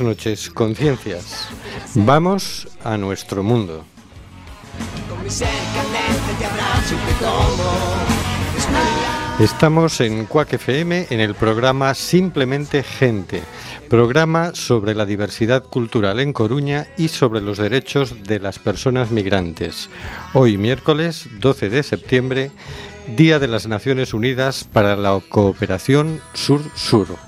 Noches, conciencias. Vamos a nuestro mundo. Estamos en Cuac FM en el programa Simplemente Gente, programa sobre la diversidad cultural en Coruña y sobre los derechos de las personas migrantes. Hoy miércoles 12 de septiembre, Día de las Naciones Unidas para la Cooperación Sur-Sur.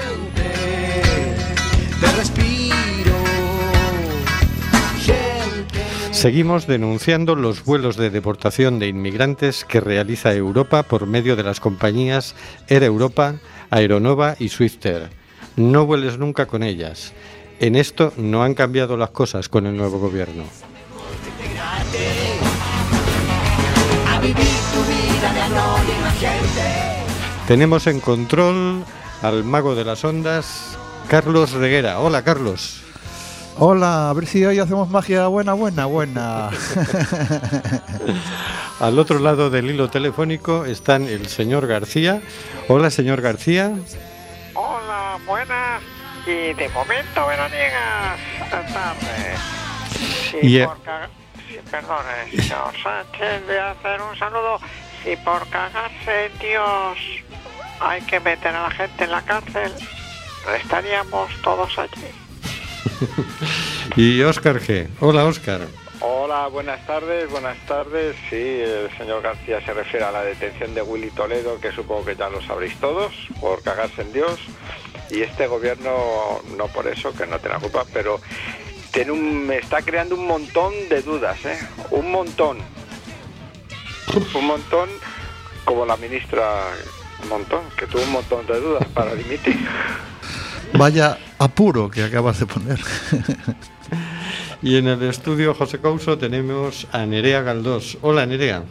Seguimos denunciando los vuelos de deportación de inmigrantes que realiza Europa por medio de las compañías Air Europa, Aeronova y Swifter. No vueles nunca con ellas. En esto no han cambiado las cosas con el nuevo gobierno. Tenemos en control al mago de las ondas, Carlos Reguera. Hola, Carlos. Hola, a ver si hoy hacemos magia buena, buena, buena. Al otro lado del hilo telefónico están el señor García. Hola, señor García. Hola, buenas y de momento veraniegas tardes. Si Y, eh, por caga- si, perdone, señor Sánchez, voy a hacer un saludo. Si por cagarse en Dios hay que meter a la gente en la cárcel, estaríamos todos allí. Y Óscar G. Hola, Óscar. Hola, buenas tardes, buenas tardes. Sí, el señor García se refiere a la detención de Willy Toledo, que supongo que ya lo sabréis todos, por cagarse en Dios. Y este gobierno, no por eso, que no tenga culpa, pero tiene un, me está creando un montón de dudas, ¿eh? Un montón. Un montón, como la ministra, un montón, que tuvo un montón de dudas para dimitir. Vaya apuro que acabas de poner. Y en el estudio José Couso tenemos a Nerea Galdós. Hola, Nerea.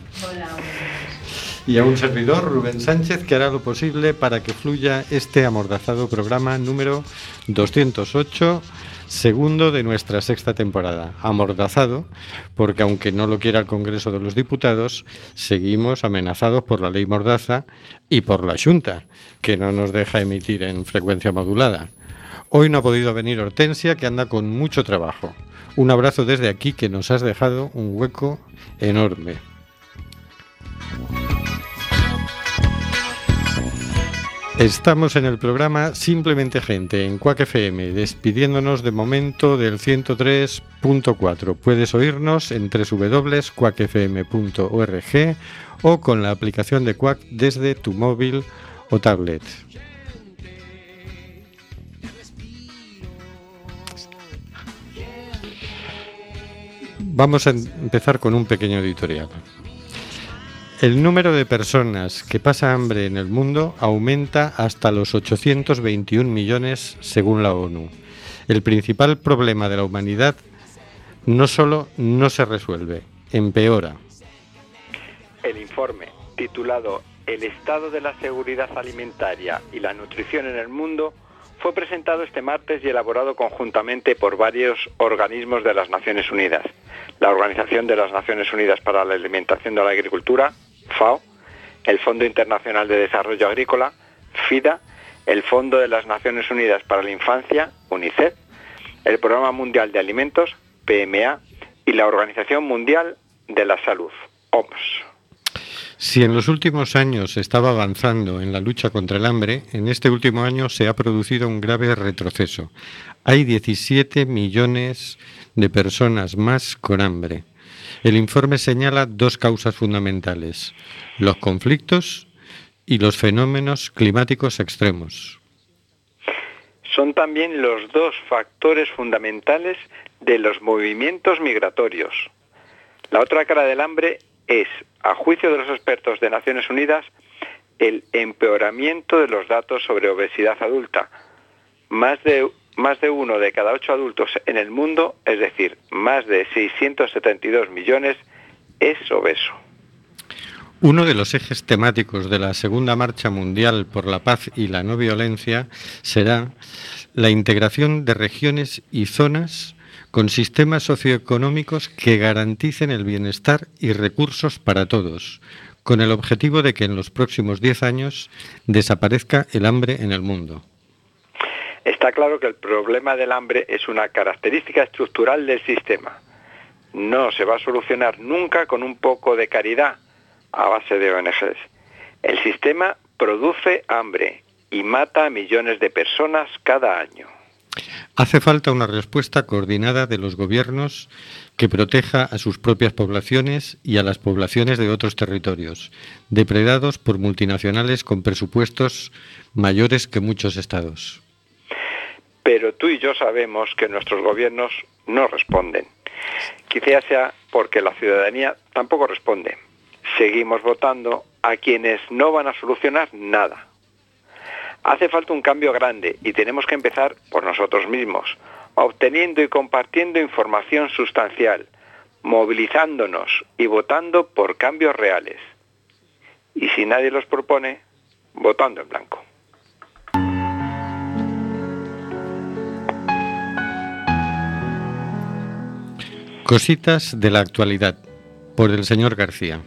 Y a un servidor, Rubén Sánchez, que hará lo posible para que fluya este amordazado programa número 208, segundo de nuestra sexta temporada. Amordazado, porque aunque no lo quiera el Congreso de los Diputados, seguimos amenazados por la ley Mordaza y por la Junta, que no nos deja emitir en frecuencia modulada. Hoy no ha podido venir Hortensia, que anda con mucho trabajo. Un abrazo desde aquí, que nos has dejado un hueco enorme. Estamos en el programa Simplemente Gente en Quack FM, despidiéndonos de momento del 103.4. Puedes oírnos en www.quackfm.org o con la aplicación de Quack desde tu móvil o tablet. Vamos a em- empezar con un pequeño editorial. El número de personas que pasa hambre en el mundo aumenta hasta los 821 millones según la ONU. El principal problema de la humanidad no solo no se resuelve, empeora. El informe, titulado El estado de la seguridad alimentaria y la nutrición en el mundo, fue presentado este martes y elaborado conjuntamente por varios organismos de las Naciones Unidas. La Organización de las Naciones Unidas para la Alimentación de la Agricultura, FAO, el Fondo Internacional de Desarrollo Agrícola, FIDA, el Fondo de las Naciones Unidas para la Infancia, UNICEF, el Programa Mundial de Alimentos, PMA, y la Organización Mundial de la Salud, OMS. Si en los últimos años se estaba avanzando en la lucha contra el hambre, en este último año se ha producido un grave retroceso. Hay 17 millones de personas más con hambre. El informe señala dos causas fundamentales, los conflictos y los fenómenos climáticos extremos. son también los dos factores fundamentales de los movimientos migratorios. La otra cara del hambre es, a juicio de los expertos de Naciones Unidas, el empeoramiento de los datos sobre obesidad adulta. Más de, más de uno de cada ocho adultos en el mundo, es decir, más de 672 millones, es obeso. Uno de los ejes temáticos de la Segunda Marcha Mundial por la Paz y la No Violencia será la integración de regiones y zonas con sistemas socioeconómicos que garanticen el bienestar y recursos para todos, con el objetivo de que en los próximos 10 años desaparezca el hambre en el mundo. Está claro que el problema del hambre es una característica estructural del sistema. No se va a solucionar nunca con un poco de caridad a base de ONGs. El sistema produce hambre y mata a millones de personas cada año. Hace falta una respuesta coordinada de los gobiernos que proteja a sus propias poblaciones y a las poblaciones de otros territorios, depredados por multinacionales con presupuestos mayores que muchos estados. Pero tú y yo sabemos que nuestros gobiernos no responden. Quizás sea porque la ciudadanía tampoco responde seguimos votando a quienes no van a solucionar nada. Hace falta un cambio grande y tenemos que empezar por nosotros mismos, obteniendo y compartiendo información sustancial, movilizándonos y votando por cambios reales. Y si nadie los propone, votando en blanco. Cositas de la actualidad por el señor García.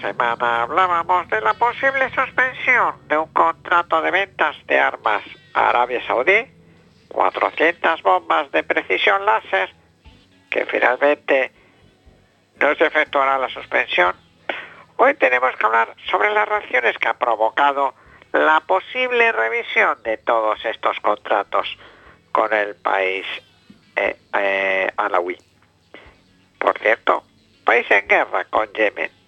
Semana hablábamos de la posible suspensión de un contrato de ventas de armas a Arabia Saudí, 400 bombas de precisión láser, que finalmente no se efectuará la suspensión. Hoy tenemos que hablar sobre las reacciones que ha provocado la posible revisión de todos estos contratos con el país eh, eh, alawi. Por cierto, país en guerra con Yemen.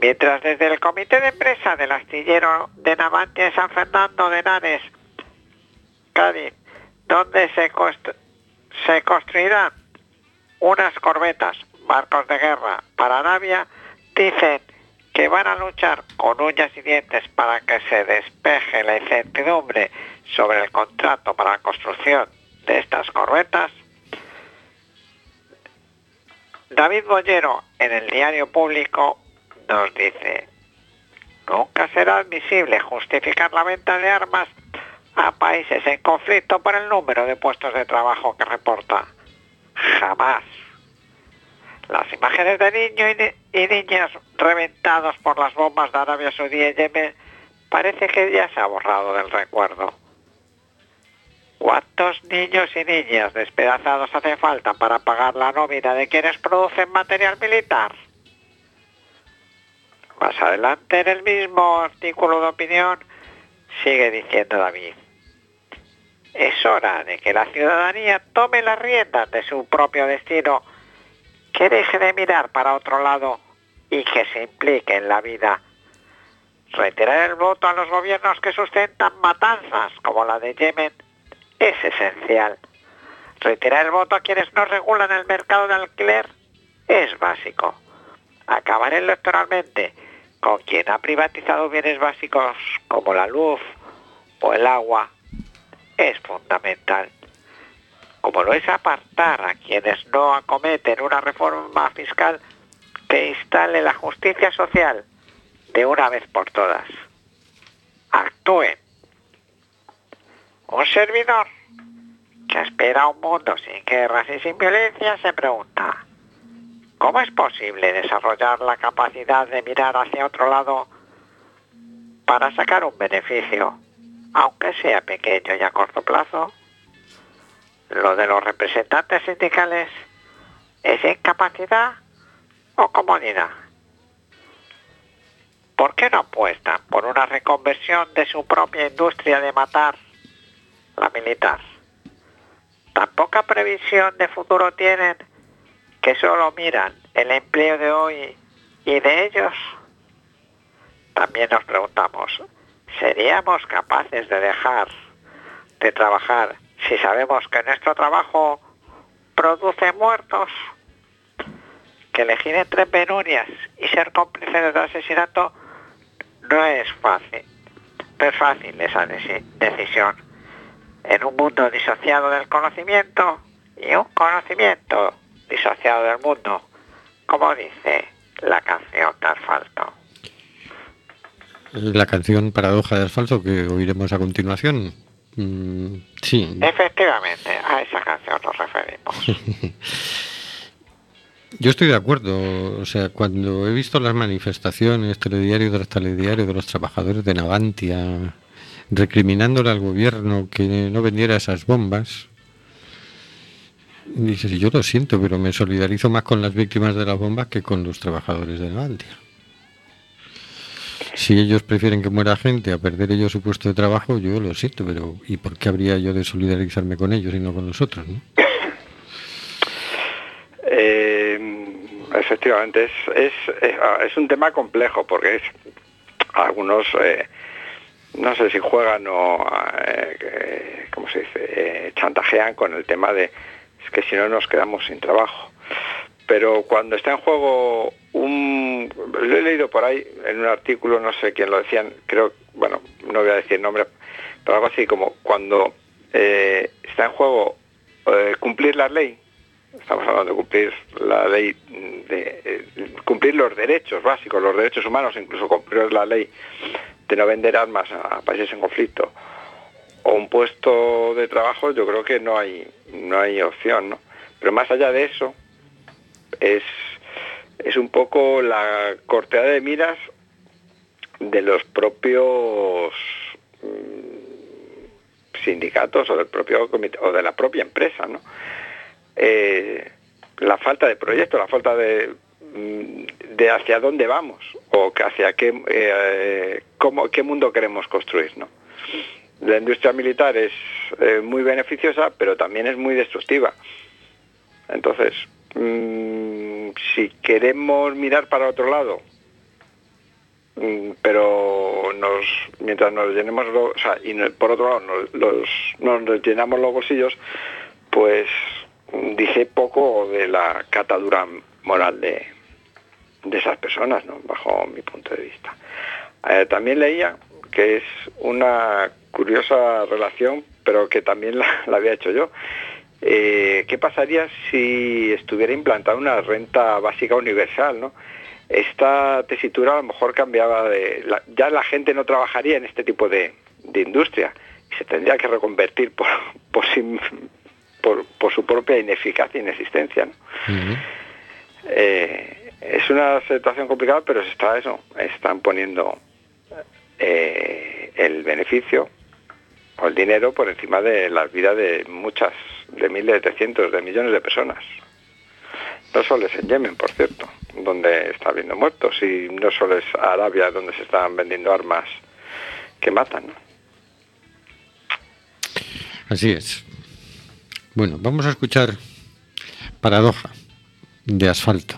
Mientras desde el comité de empresa del astillero de Navantia San Fernando de Henares, Cádiz, donde se, se construirán unas corbetas, barcos de guerra para Arabia, dicen que van a luchar con uñas y dientes para que se despeje la incertidumbre sobre el contrato para la construcción de estas corbetas, David Bollero en el diario público nos dice, nunca será admisible justificar la venta de armas a países en conflicto por el número de puestos de trabajo que reporta. Jamás. Las imágenes de niños y, niñas reventados por las bombas de Arabia Saudí y Yemen parece que ya se ha borrado del recuerdo. ¿Cuántos niños y niñas despedazados hace falta para pagar la nómina de quienes producen material militar? Más adelante en el mismo artículo de opinión sigue diciendo David, es hora de que la ciudadanía tome las riendas de su propio destino, que deje de mirar para otro lado y que se implique en la vida. Retirar el voto a los gobiernos que sustentan matanzas como la de Yemen es esencial. Retirar el voto a quienes no regulan el mercado de alquiler es básico. Acabar electoralmente con quien ha privatizado bienes básicos como la luz o el agua es fundamental. Como lo es apartar a quienes no acometen una reforma fiscal que instale la justicia social de una vez por todas. Actúen un servidor que espera un mundo sin guerras y sin violencia se pregunta, ¿cómo es posible desarrollar la capacidad de mirar hacia otro lado para sacar un beneficio, aunque sea pequeño y a corto plazo? ¿Lo de los representantes sindicales es incapacidad o comodidad? ¿Por qué no apuestan por una reconversión de su propia industria de matar la militar. tan poca previsión de futuro tienen que solo miran el empleo de hoy y de ellos? También nos preguntamos, ¿seríamos capaces de dejar de trabajar si sabemos que nuestro trabajo produce muertos? Que elegir entre penurias y ser cómplices de asesinato no es fácil. No es fácil esa deci- decisión. En un mundo disociado del conocimiento y un conocimiento disociado del mundo, como dice la canción de asfalto. La canción Paradoja de Asfalto que oiremos a continuación. Mm, sí, Efectivamente, a esa canción nos referimos. yo estoy de acuerdo. O sea, cuando he visto las manifestaciones, telediario tras telediario de los trabajadores de Navantia, recriminándole al gobierno que no vendiera esas bombas, dices, yo lo siento, pero me solidarizo más con las víctimas de las bombas que con los trabajadores de Navantia. Si ellos prefieren que muera gente a perder ellos su puesto de trabajo, yo lo siento, pero ¿y por qué habría yo de solidarizarme con ellos y no con los otros? ¿no? Eh, efectivamente, es, es, es, es un tema complejo porque es, algunos, eh, no sé si juegan o, eh, ¿cómo se dice?, Eh, chantajean con el tema de que si no nos quedamos sin trabajo. Pero cuando está en juego un... Lo he leído por ahí en un artículo, no sé quién lo decían, creo, bueno, no voy a decir nombre, pero algo así como cuando eh, está en juego eh, cumplir la ley, estamos hablando de cumplir la ley, de eh, cumplir los derechos básicos, los derechos humanos, incluso cumplir la ley de no vender armas a, a países en conflicto o un puesto de trabajo, yo creo que no hay no hay opción, ¿no? Pero más allá de eso es es un poco la corteada de miras de los propios mm, sindicatos o del propio comité o de la propia empresa, ¿no? Eh, la falta de proyecto, la falta de, mm, de hacia dónde vamos o hacia qué, eh, cómo, qué mundo queremos construir. ¿no? La industria militar es eh, muy beneficiosa, pero también es muy destructiva. Entonces, mm, si queremos mirar para otro lado, mm, pero nos, mientras nos llenemos, o sea, y por otro lado nos, los, no nos llenamos los bolsillos, pues mm, dice poco de la catadura moral de, de esas personas, ¿no? bajo mi punto de vista. Eh, también leía que es una curiosa relación, pero que también la, la había hecho yo. Eh, ¿Qué pasaría si estuviera implantada una renta básica universal? ¿no? Esta tesitura a lo mejor cambiaba de... la- ya la gente no trabajaría en este tipo de, de industria y se tendría que reconvertir por, por, sí- por, por su propia ineficacia inexistencia. Eh, es una situación complicada, pero se está eso, están poniendo eh, el beneficio o el dinero por encima de las vidas de muchas, de miles, de cientos, de millones de personas. No solo es en Yemen, por cierto, donde está habiendo muertos, y no solo es Arabia donde se están vendiendo armas que matan. Así es. Bueno, vamos a escuchar Paradoja de Asfalto.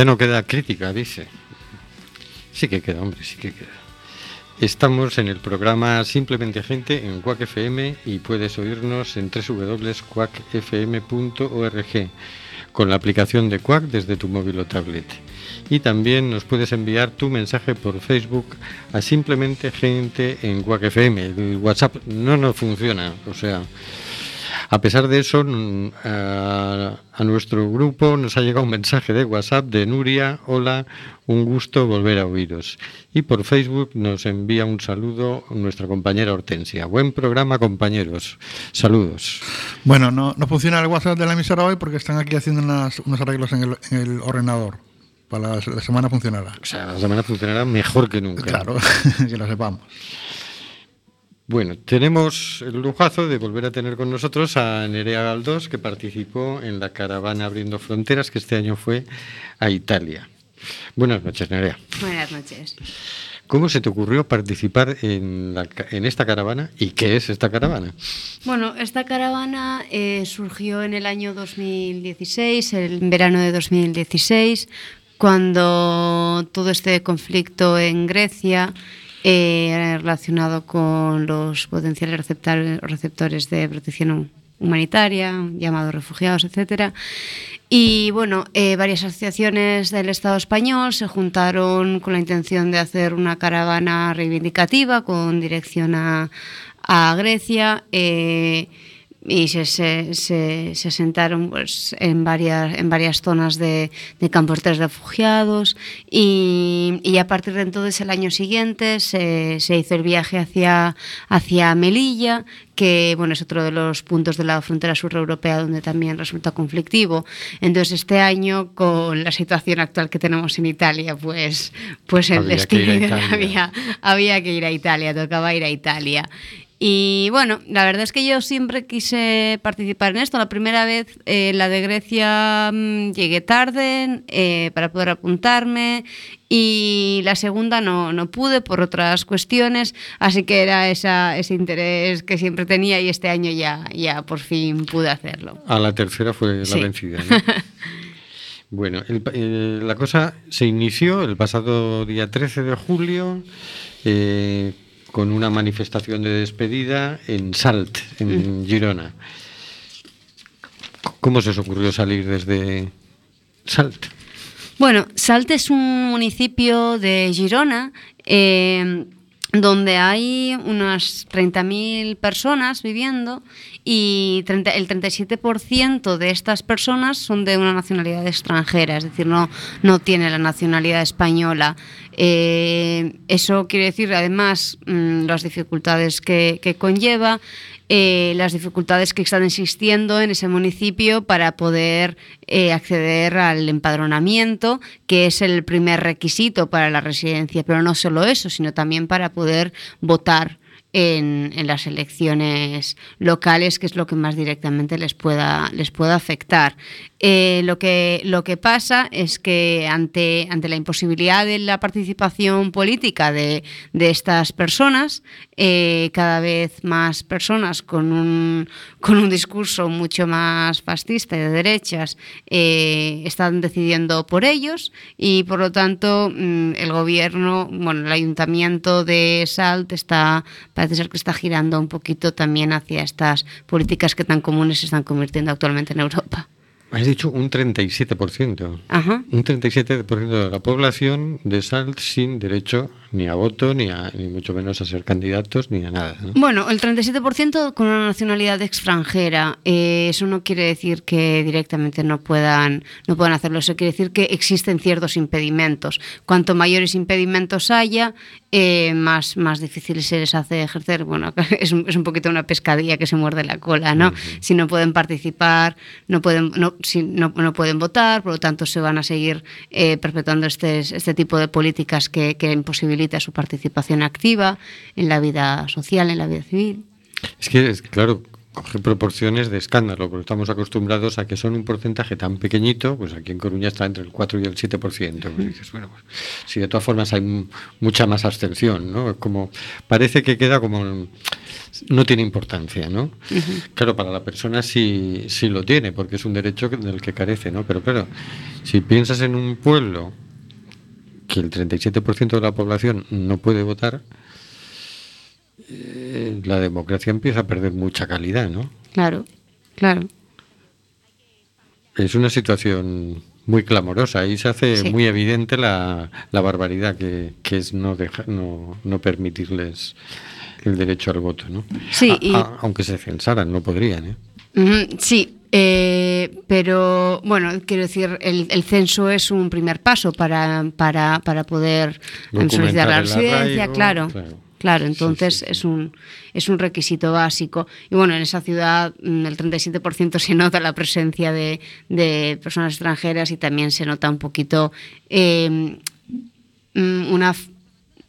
Ya no queda crítica, dice. Sí que queda, hombre, sí que queda. Estamos en el programa Simplemente Gente en Quack FM y puedes oírnos en www.quackfm.org con la aplicación de Quack desde tu móvil o tablet. Y también nos puedes enviar tu mensaje por Facebook a Simplemente Gente en Quack FM. WhatsApp no nos funciona, o sea, a pesar de eso, mm, a, a nuestro grupo nos ha llegado un mensaje de WhatsApp de Nuria. Hola, un gusto volver a oíros. Y por Facebook nos envía un saludo nuestra compañera Hortensia. Buen programa, compañeros. Saludos. Bueno, no, no funciona el WhatsApp de la emisora hoy porque están aquí haciendo unas- unos arreglos en el, en el ordenador. Para la, la semana funcionará. O sea, la semana funcionará mejor que nunca. Claro, que lo sepamos. Bueno, tenemos el lujazo de volver a tener con nosotros a Nerea Galdós, que participó en la caravana Abriendo Fronteras, que este año fue a Italia. Buenas noches, Nerea. Buenas noches. ¿Cómo se te ocurrió participar en, la ca- en esta caravana y qué es esta caravana? Bueno, esta caravana eh, surgió en el año 2016, el verano de 2016, cuando todo este conflicto en Grecia eh, relacionado con los potenciales receptores de protección humanitaria, llamados refugiados, etcétera. Y bueno, eh, varias asociaciones del Estado español se juntaron con la intención de hacer una caravana reivindicativa con dirección a, a Grecia. eh, y se, se, se, se asentaron pues, en, varias, en varias zonas de, de campos de refugiados y, y a partir de entonces el año siguiente se, se hizo el viaje hacia, hacia Melilla, que bueno, es otro de los puntos de la frontera sur europea donde también resulta conflictivo. Entonces este año, con la situación actual que tenemos en Italia, pues, pues el Había que destino Italia. había, había que ir a Italia, tocaba ir a Italia. Y bueno, la verdad es que yo siempre quise participar en esto. La primera vez, eh, la de Grecia, mm, llegué tarde eh, para poder apuntarme y la segunda no, no pude por otras cuestiones, así que era esa, ese interés que siempre tenía y este año ya, ya por fin pude hacerlo. A la tercera fue la Sí. vencida. ¿no? bueno, el eh, la cosa se inició el pasado día 13 de julio eh, con una manifestación de despedida en Salt, en Girona. ¿Cómo se os ocurrió salir desde Salt? Bueno, Salt es un municipio de Girona eh, donde hay unas 30.000 personas viviendo y 30 el 37% de estas personas son de una nacionalidad extranjera, es decir, no, no tiene la nacionalidad española. Eh, eso quiere decir, además, mm, las dificultades que, conlleva, eh, las dificultades que están existiendo en ese municipio para poder eh, acceder al empadronamiento, que es el primer requisito para la residencia, pero no solo eso, sino también para poder votar en, en las elecciones locales, que es lo que más directamente les pueda, les pueda afectar. Eh, lo, que, lo que pasa es que ante, ante la imposibilidad de la participación política de, de estas personas, eh, cada vez más personas con un, con un discurso mucho más fascista y de derechas eh, están decidiendo por ellos y por lo tanto mm, el gobierno, bueno, el ayuntamiento de Salt está, parece ser que está girando un poquito también hacia estas políticas que tan comunes se están convirtiendo actualmente en Europa. Has dicho un 37%. Ajá. Un 37% de la población de Salt sin derecho ni a voto, ni, a, ni mucho menos a ser candidatos, ni a nada. ¿no? Bueno, el 37% con una nacionalidad extranjera. Eh, eso no quiere decir que directamente no puedan, no puedan hacerlo. Eso quiere decir que existen ciertos impedimentos. Cuanto mayores impedimentos haya, eh, más, más difícil se les hace ejercer. Bueno, es un, es un poquito una pescadilla que se muerde la cola, ¿no? Si no pueden participar, no pueden, no, si no, no pueden votar, por lo tanto se van a seguir eh, perpetuando este, este tipo de políticas que, que imposibilita su participación activa en la vida social, en la vida civil. Es que, es, claro, coge proporciones de escándalo, porque estamos acostumbrados a que son un porcentaje tan pequeñito, pues aquí en Coruña está entre el 4 y el 7%. Pues dices, bueno, pues, si de todas formas hay mucha más abstención, ¿no? Como, parece que queda como no tiene importancia, ¿no? Claro, para la persona sí, sí lo tiene, porque es un derecho del que carece, ¿no? Pero claro, si piensas en un pueblo que el 37% de la población no puede votar, eh, la democracia empieza a perder mucha calidad, ¿no? Claro, claro. Es una situación muy clamorosa y se hace Sí. muy evidente la, la barbaridad que, que es no, deja- no, no permitirles el derecho al voto, ¿no? Sí, A- y- a- aunque se censaran, no podrían, ¿eh? Sí, eh, pero bueno, quiero decir, el, el censo es un primer paso para, para, para poder solicitar la residencia, arraigo, claro. claro. Entonces sí, sí. Es, un, es un requisito básico. Y bueno, en esa ciudad mm, el 37% se nota la presencia de, de personas extranjeras y también se nota un poquito eh, mm, una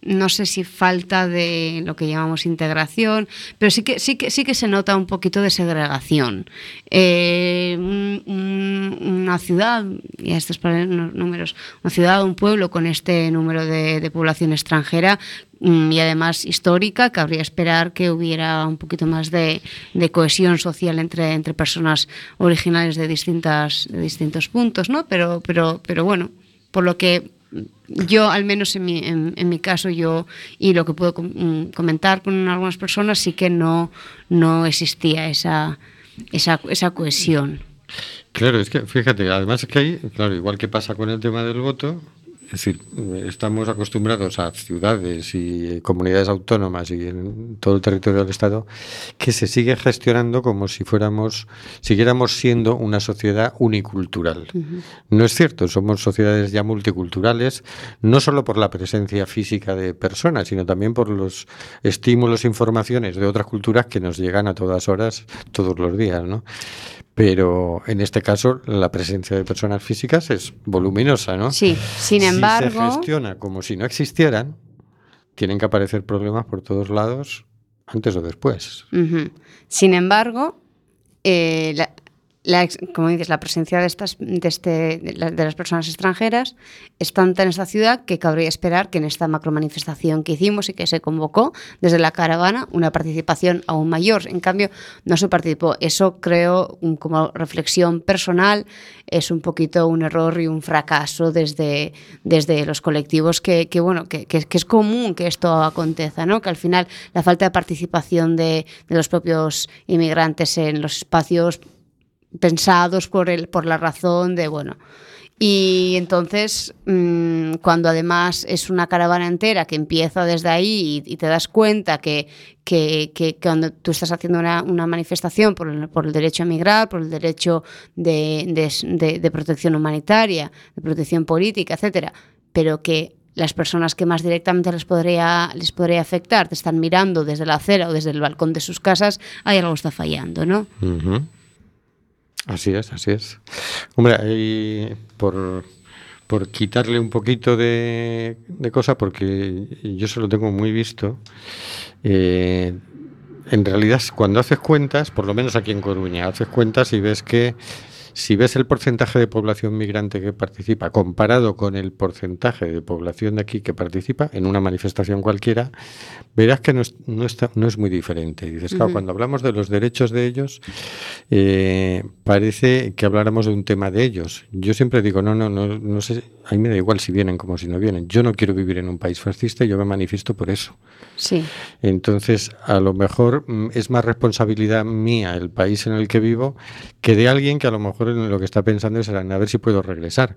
no sé si falta de lo que llamamos integración, pero sí que sí que sí que se nota un poquito de segregación. Eh, un- un- una ciudad, y estos números, una ciudad, un pueblo con este número de, de población extranjera mm, y además histórica, cabría esperar que hubiera un poquito más de, de cohesión social entre, entre personas originales de distintas de distintos puntos, ¿no? Pero pero pero bueno, por lo que yo, al menos en mi, en, en mi caso, yo y lo que puedo mm, comentar con algunas personas, sí que no, no existía esa, esa, esa cohesión. Claro, es que fíjate, además es que hay, claro, igual que pasa con el tema del voto, es decir, estamos acostumbrados a ciudades y eh, comunidades autónomas y en todo el territorio del Estado que se sigue gestionando como si fuéramos, siguiéramos siendo una sociedad unicultural. No es cierto, somos sociedades ya multiculturales, no solo por la presencia física de personas, sino también por los estímulos e informaciones de otras culturas que nos llegan a todas horas, todos los días, ¿no? Pero en este caso la presencia de personas físicas es voluminosa, ¿no? Sí, sin Si embargo, se gestiona como si no existieran, tienen que aparecer problemas por todos lados antes o después. Sin embargo, eh, la, la como dices, la presencia de, estas, de, este, de las personas extranjeras es tanta en esta ciudad que cabría esperar que en esta macromanifestación que hicimos y que se convocó desde la caravana una participación aún mayor. En cambio, no se participó. Eso creo, un- como reflexión personal, es un poquito un error y un fracaso desde, desde los colectivos que, que, bueno, que, que- que es común que esto acontezca, ¿no? Que al final la falta de participación de, de los propios inmigrantes en los espacios pensados por, el, por la razón de, bueno, y entonces, mm, cuando además es una caravana entera que empieza desde ahí y, y te das cuenta que, que, que cuando tú estás haciendo una, una manifestación por el, por el derecho a emigrar, por el derecho de, de- de- de protección humanitaria, de protección política, etcétera, pero que las personas que más directamente les podría, les podría afectar te están mirando desde la acera o desde el balcón de sus casas, hay algo está fallando, ¿no? Ujú. Así es, así es. Hombre, por, por quitarle un poquito de, de cosa, porque yo se lo tengo muy visto, eh, en realidad cuando haces cuentas, por lo menos aquí en Coruña, haces cuentas y ves que si ves el porcentaje de población migrante que participa comparado con el porcentaje de población de aquí que participa en una manifestación cualquiera, verás que no es, no está, no es muy diferente. Y dices, claro, cuando hablamos de los derechos de ellos, eh, parece que habláramos de un tema de ellos. Yo siempre digo, no, no, no, no sé, a mí me da igual si vienen como si no vienen. Yo no quiero vivir en un país fascista y yo me manifiesto por eso. Sí. Entonces, a lo mejor mm, es más responsabilidad mía el país en el que vivo que de alguien que a lo mejor lo que está pensando es en a ver si puedo regresar.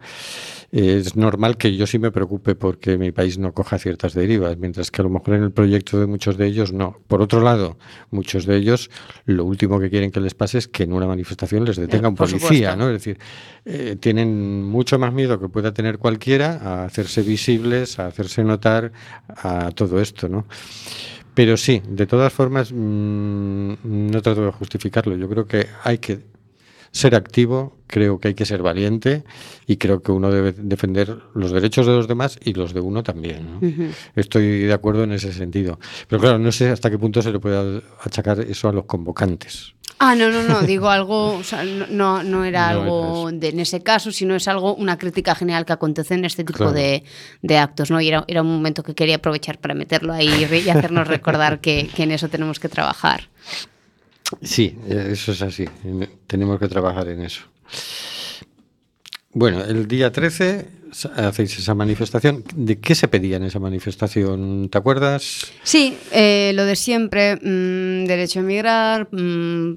Es normal que yo sí me preocupe porque mi país no coja ciertas derivas, mientras que a lo mejor en el proyecto de muchos de ellos no. Por otro lado, muchos de ellos lo último que quieren que les pase es que en una manifestación les detenga un policía. ¿no? Es decir, eh, tienen mucho más miedo que pueda tener cualquiera a hacerse visibles, a hacerse notar, a todo esto, ¿no? Pero sí, de todas formas, mm, no trato de justificarlo. Yo creo que hay que ser activo, creo que hay que ser valiente y creo que uno debe defender los derechos de los demás y los de uno también. Estoy de acuerdo en ese sentido. Pero claro, no sé hasta qué punto se le puede achacar eso a los convocantes. Ah, no, no, no, digo algo, o sea, no- no, era No algo era de, en ese caso, sino es algo, una crítica general que acontece en este tipo Claro. de, de actos, ¿no? Y era, era un momento que quería aprovechar para meterlo ahí y hacernos recordar que, que en eso tenemos que trabajar. Sí, eso es así. en- Tenemos que trabajar en eso. Bueno, el día 13 sa- hacéis esa manifestación. ¿De qué se pedía en esa manifestación? ¿Te acuerdas? Sí, eh, lo de siempre, mm, derecho a emigrar, mm,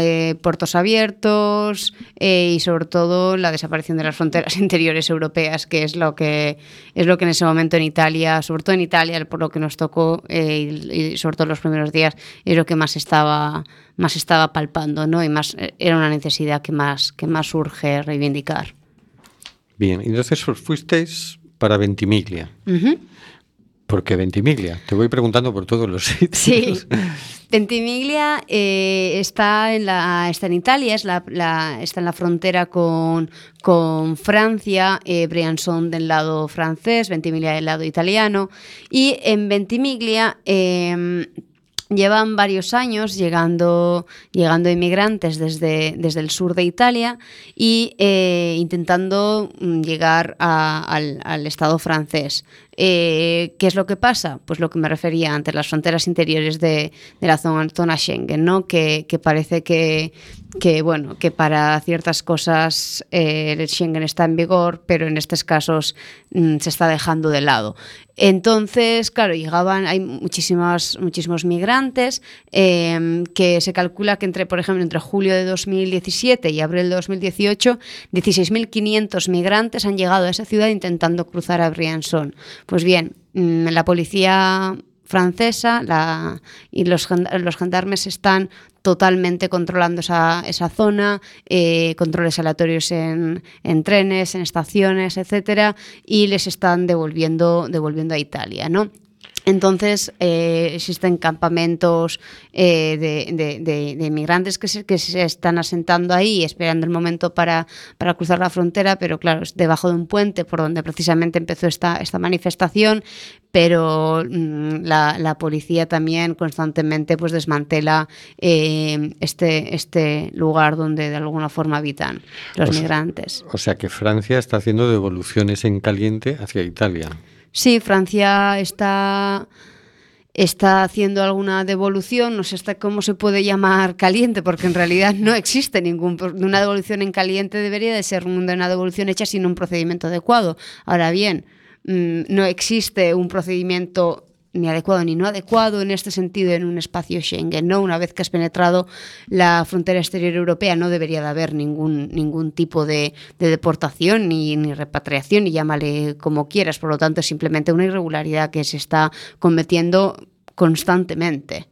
eh, puertos abiertos eh, y sobre todo la desaparición de las fronteras interiores europeas, que es lo que es lo que en ese momento en Italia, sobre todo en Italia, por lo que nos tocó eh, y, y sobre todo los primeros días, es lo que más estaba más estaba palpando, ¿no? Y más era una necesidad que más que más urge reivindicar. Bien, entonces os fuisteis para Ventimiglia. Ujú. ¿Por qué Ventimiglia? Te voy preguntando por todos los sitios. Sí. Ventimiglia eh, está, en la, está en Italia, es la, la- está en la frontera con, con Francia, eh, Briançon del lado francés, Ventimiglia del lado italiano. Y en Ventimiglia eh, llevan varios años llegando, llegando inmigrantes desde, desde el sur de Italia y eh, intentando mm, llegar al, al Estado francés. Eh, ¿Qué es lo que pasa? Pues lo que me refería antes, las fronteras interiores de, la zona, Schengen, ¿no? Que, parece que, bueno, que para ciertas cosas eh, el Schengen está en vigor, pero en estos casos mm, se está dejando de lado. Entonces, claro, llegaban, hay muchísimas, muchísimos migrantes eh, que se calcula que entre, por ejemplo, entre julio de 2017 y abril de 2018, 16.500 migrantes han llegado a esa ciudad intentando cruzar a Briançon. Pues bien, mm, la policía francesa y los, gen- los gendarmes están totalmente controlando esa, esa zona, eh, controles aleatorios en, en trenes, en estaciones, etcétera, y les están devolviendo, devolviendo a Italia, ¿no? Entonces, eh, existen campamentos eh, de, de- de- de inmigrantes que se, que se están asentando ahí, esperando el momento para, para cruzar la frontera, pero claro, es debajo de un puente por donde precisamente empezó esta, esta manifestación, pero mm, la, la policía también constantemente pues, desmantela eh, este, este lugar donde de alguna forma habitan los O sea, migrantes. O sea que Francia está haciendo devoluciones en caliente hacia Italia. Sí, Francia está, está haciendo alguna devolución, no sé hasta cómo se puede llamar caliente, porque en realidad no existe ningún... Una devolución en caliente debería de ser un- una devolución hecha sin un procedimiento adecuado. Ahora bien, mm, no existe un procedimiento ni adecuado ni no adecuado en este sentido en un espacio Schengen, ¿no? Una vez que has penetrado la frontera exterior europea no debería de haber ningún, ningún tipo de, de deportación ni, ni repatriación, ni llámale como quieras, por lo tanto es simplemente una irregularidad que se está cometiendo constantemente.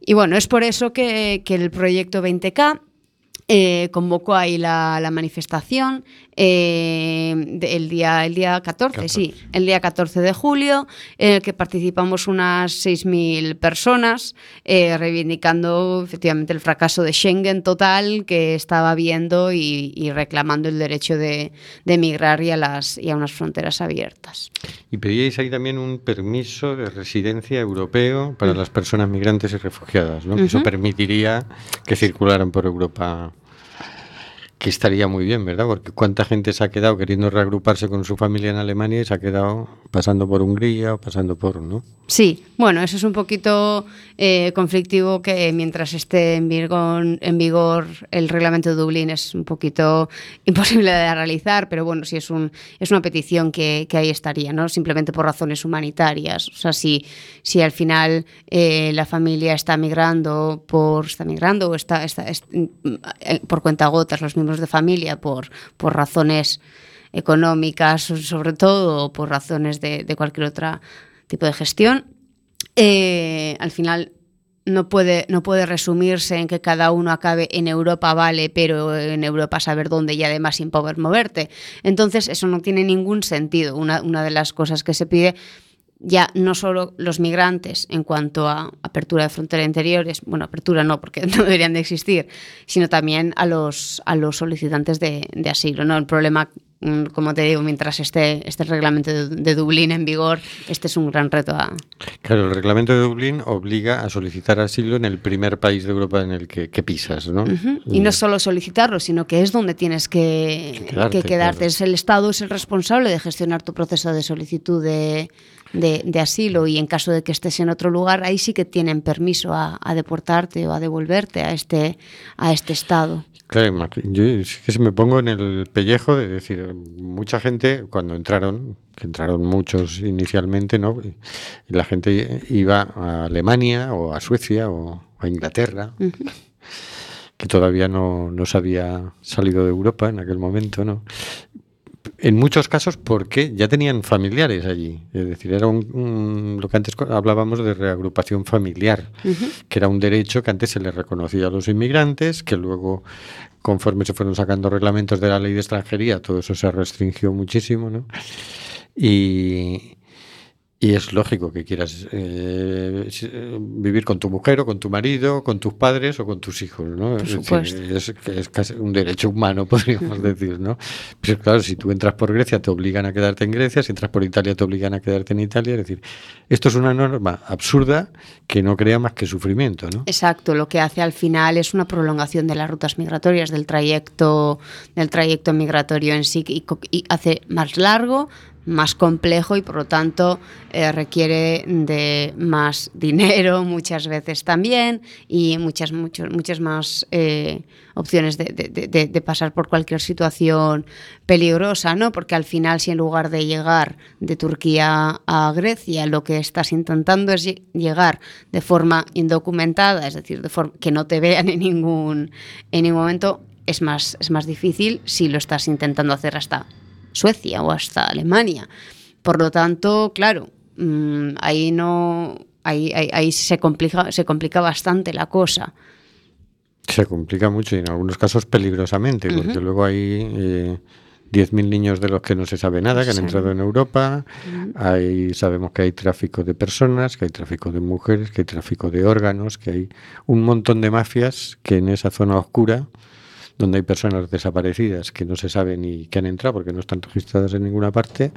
Y bueno, es por eso que, que el proyecto 20K eh, convocó ahí la, la manifestación eh, de- el, día, el día 14, sí, el día 14 de julio, en el que participamos unas 6.000 personas, eh, reivindicando efectivamente el fracaso de Schengen total que estaba viendo y, y reclamando el derecho de, de emigrar y a, las, y a unas fronteras abiertas. Y pedíais ahí también un permiso de residencia europeo para las personas migrantes y refugiadas, ¿no? Que Eso permitiría que circularan por Europa, que estaría muy bien, ¿verdad? Porque cuánta gente se ha quedado queriendo reagruparse con su familia en Alemania y se ha quedado pasando por Hungría o pasando por, ¿no? Sí, bueno, eso es un poquito eh, conflictivo que mientras esté en vigor, en vigor el reglamento de Dublín es un poquito imposible de realizar, pero bueno, sí es, un, es una petición que, ahí estaría, ¿no? Simplemente por razones humanitarias. O sea, si, al final eh, la familia está migrando por está migrando o está, está- es- eh, por cuenta gotas los miembros de familia por, por razones económicas sobre todo o por razones de, de cualquier otro tipo de gestión, eh, al final no puede, no puede resumirse en que cada uno acabe en Europa, vale, pero en Europa saber dónde y además sin poder moverte. Entonces eso no tiene ningún sentido. Una, una de las cosas que se pide ya no solo los migrantes en cuanto a apertura de frontera interiores, bueno, apertura no, porque no deberían de existir, sino también a los, a los solicitantes de, de asilo. ¿no? El problema un- como te digo, mientras esté este reglamento de, de Dublín en vigor, este es un gran reto a, Claro, el reglamento de Dublín obliga a solicitar asilo en el primer país de Europa en el que, que pisas, ¿no? Y no solo solicitarlo, sino que es donde tienes que, Que quedarte, que quedarte. claro. Es el Estado es el responsable de gestionar tu proceso de solicitud de, de- de asilo y en caso de que estés en otro lugar, ahí sí que tienen permiso a, a deportarte o a devolverte a este, a este Estado. Claro, yo es que me pongo en el pellejo de decir, mucha gente cuando entraron, que entraron muchos inicialmente, ¿no? Y y la gente iba a Alemania o a Suecia o a Inglaterra, que todavía no, no se había salido de Europa en aquel momento, ¿no? En muchos casos porque ya tenían familiares allí. Es decir, era un, un- lo que antes hablábamos de reagrupación familiar, que era un derecho que antes se le reconocía a los inmigrantes, que luego, conforme se fueron sacando reglamentos de la ley de extranjería, todo eso se restringió muchísimo, ¿no? Y, y es lógico que quieras eh, eh, vivir con tu mujer o con tu marido, con tus padres o con tus hijos, ¿no? Por Es decir, es, casi un derecho humano, podríamos decir, ¿no? Pero claro, si tú entras por Grecia te obligan a quedarte en Grecia, si entras por Italia te obligan a quedarte en Italia, es decir, esto es una norma absurda que no crea más que sufrimiento, ¿no? Exacto, lo que hace al final es una prolongación de las rutas migratorias, del trayecto, del trayecto migratorio en sí, y, y hace más largo, más complejo y por lo tanto eh, requiere de más dinero muchas veces también y muchas, muchas más eh, opciones de, de- pasar por cualquier situación peligrosa, ¿no? Porque al final si en lugar de llegar de Turquía a Grecia lo que estás intentando es lle- llegar de forma indocumentada, es decir, de forma que no te vean en ningún, en ningún momento, es más, es más difícil si lo estás intentando hacer hasta Suecia o hasta Alemania. Por lo tanto, claro, mm, ahí no. Ahí, ahí, ahí se, complica, se complica bastante la cosa. Se complica mucho y en algunos casos peligrosamente, porque luego hay eh, 10.000 niños de los que no se sabe nada, que han entrado en Europa. Hay, sabemos que hay tráfico de personas, que hay tráfico de mujeres, que hay tráfico de órganos, que hay un montón de mafias que en esa zona oscura, donde hay personas desaparecidas que no se sabe ni que han entrado porque no están registradas en ninguna parte,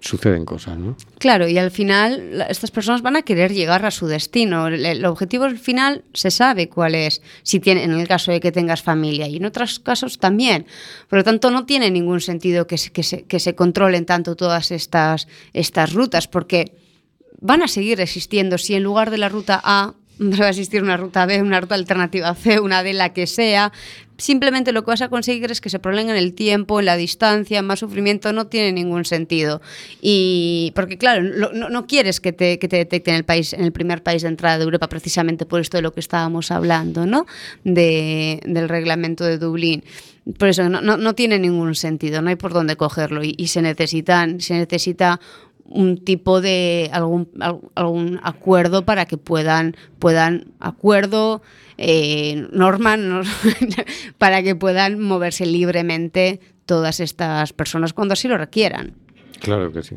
suceden cosas, ¿no? Claro, y al final estas personas van a querer llegar a su destino. El, el objetivo al final se sabe cuál es, si tiene, en el caso de que tengas familia, y en otros casos también. Por lo tanto, no tiene ningún sentido que se, que se, que se controlen tanto todas estas, estas rutas, porque van a seguir existiendo si en lugar de la ruta A va a existir una ruta B, una ruta alternativa C, una D, la que sea. Simplemente lo que vas a conseguir es que se prolonguen el tiempo, la distancia, más sufrimiento, no tiene ningún sentido. Y porque claro, no, quieres que te, que te detecten en el país, en el primer país de entrada de Europa, precisamente por esto de lo que estábamos hablando, ¿no? De, del reglamento de Dublín. Por eso no tiene ningún sentido, no hay por dónde cogerlo. Y, y se necesitan, se necesita un tipo de algún, al- algún acuerdo para que puedan puedan acuerdo eh, norma no- para que puedan moverse libremente todas estas personas cuando así lo requieran Claro que sí.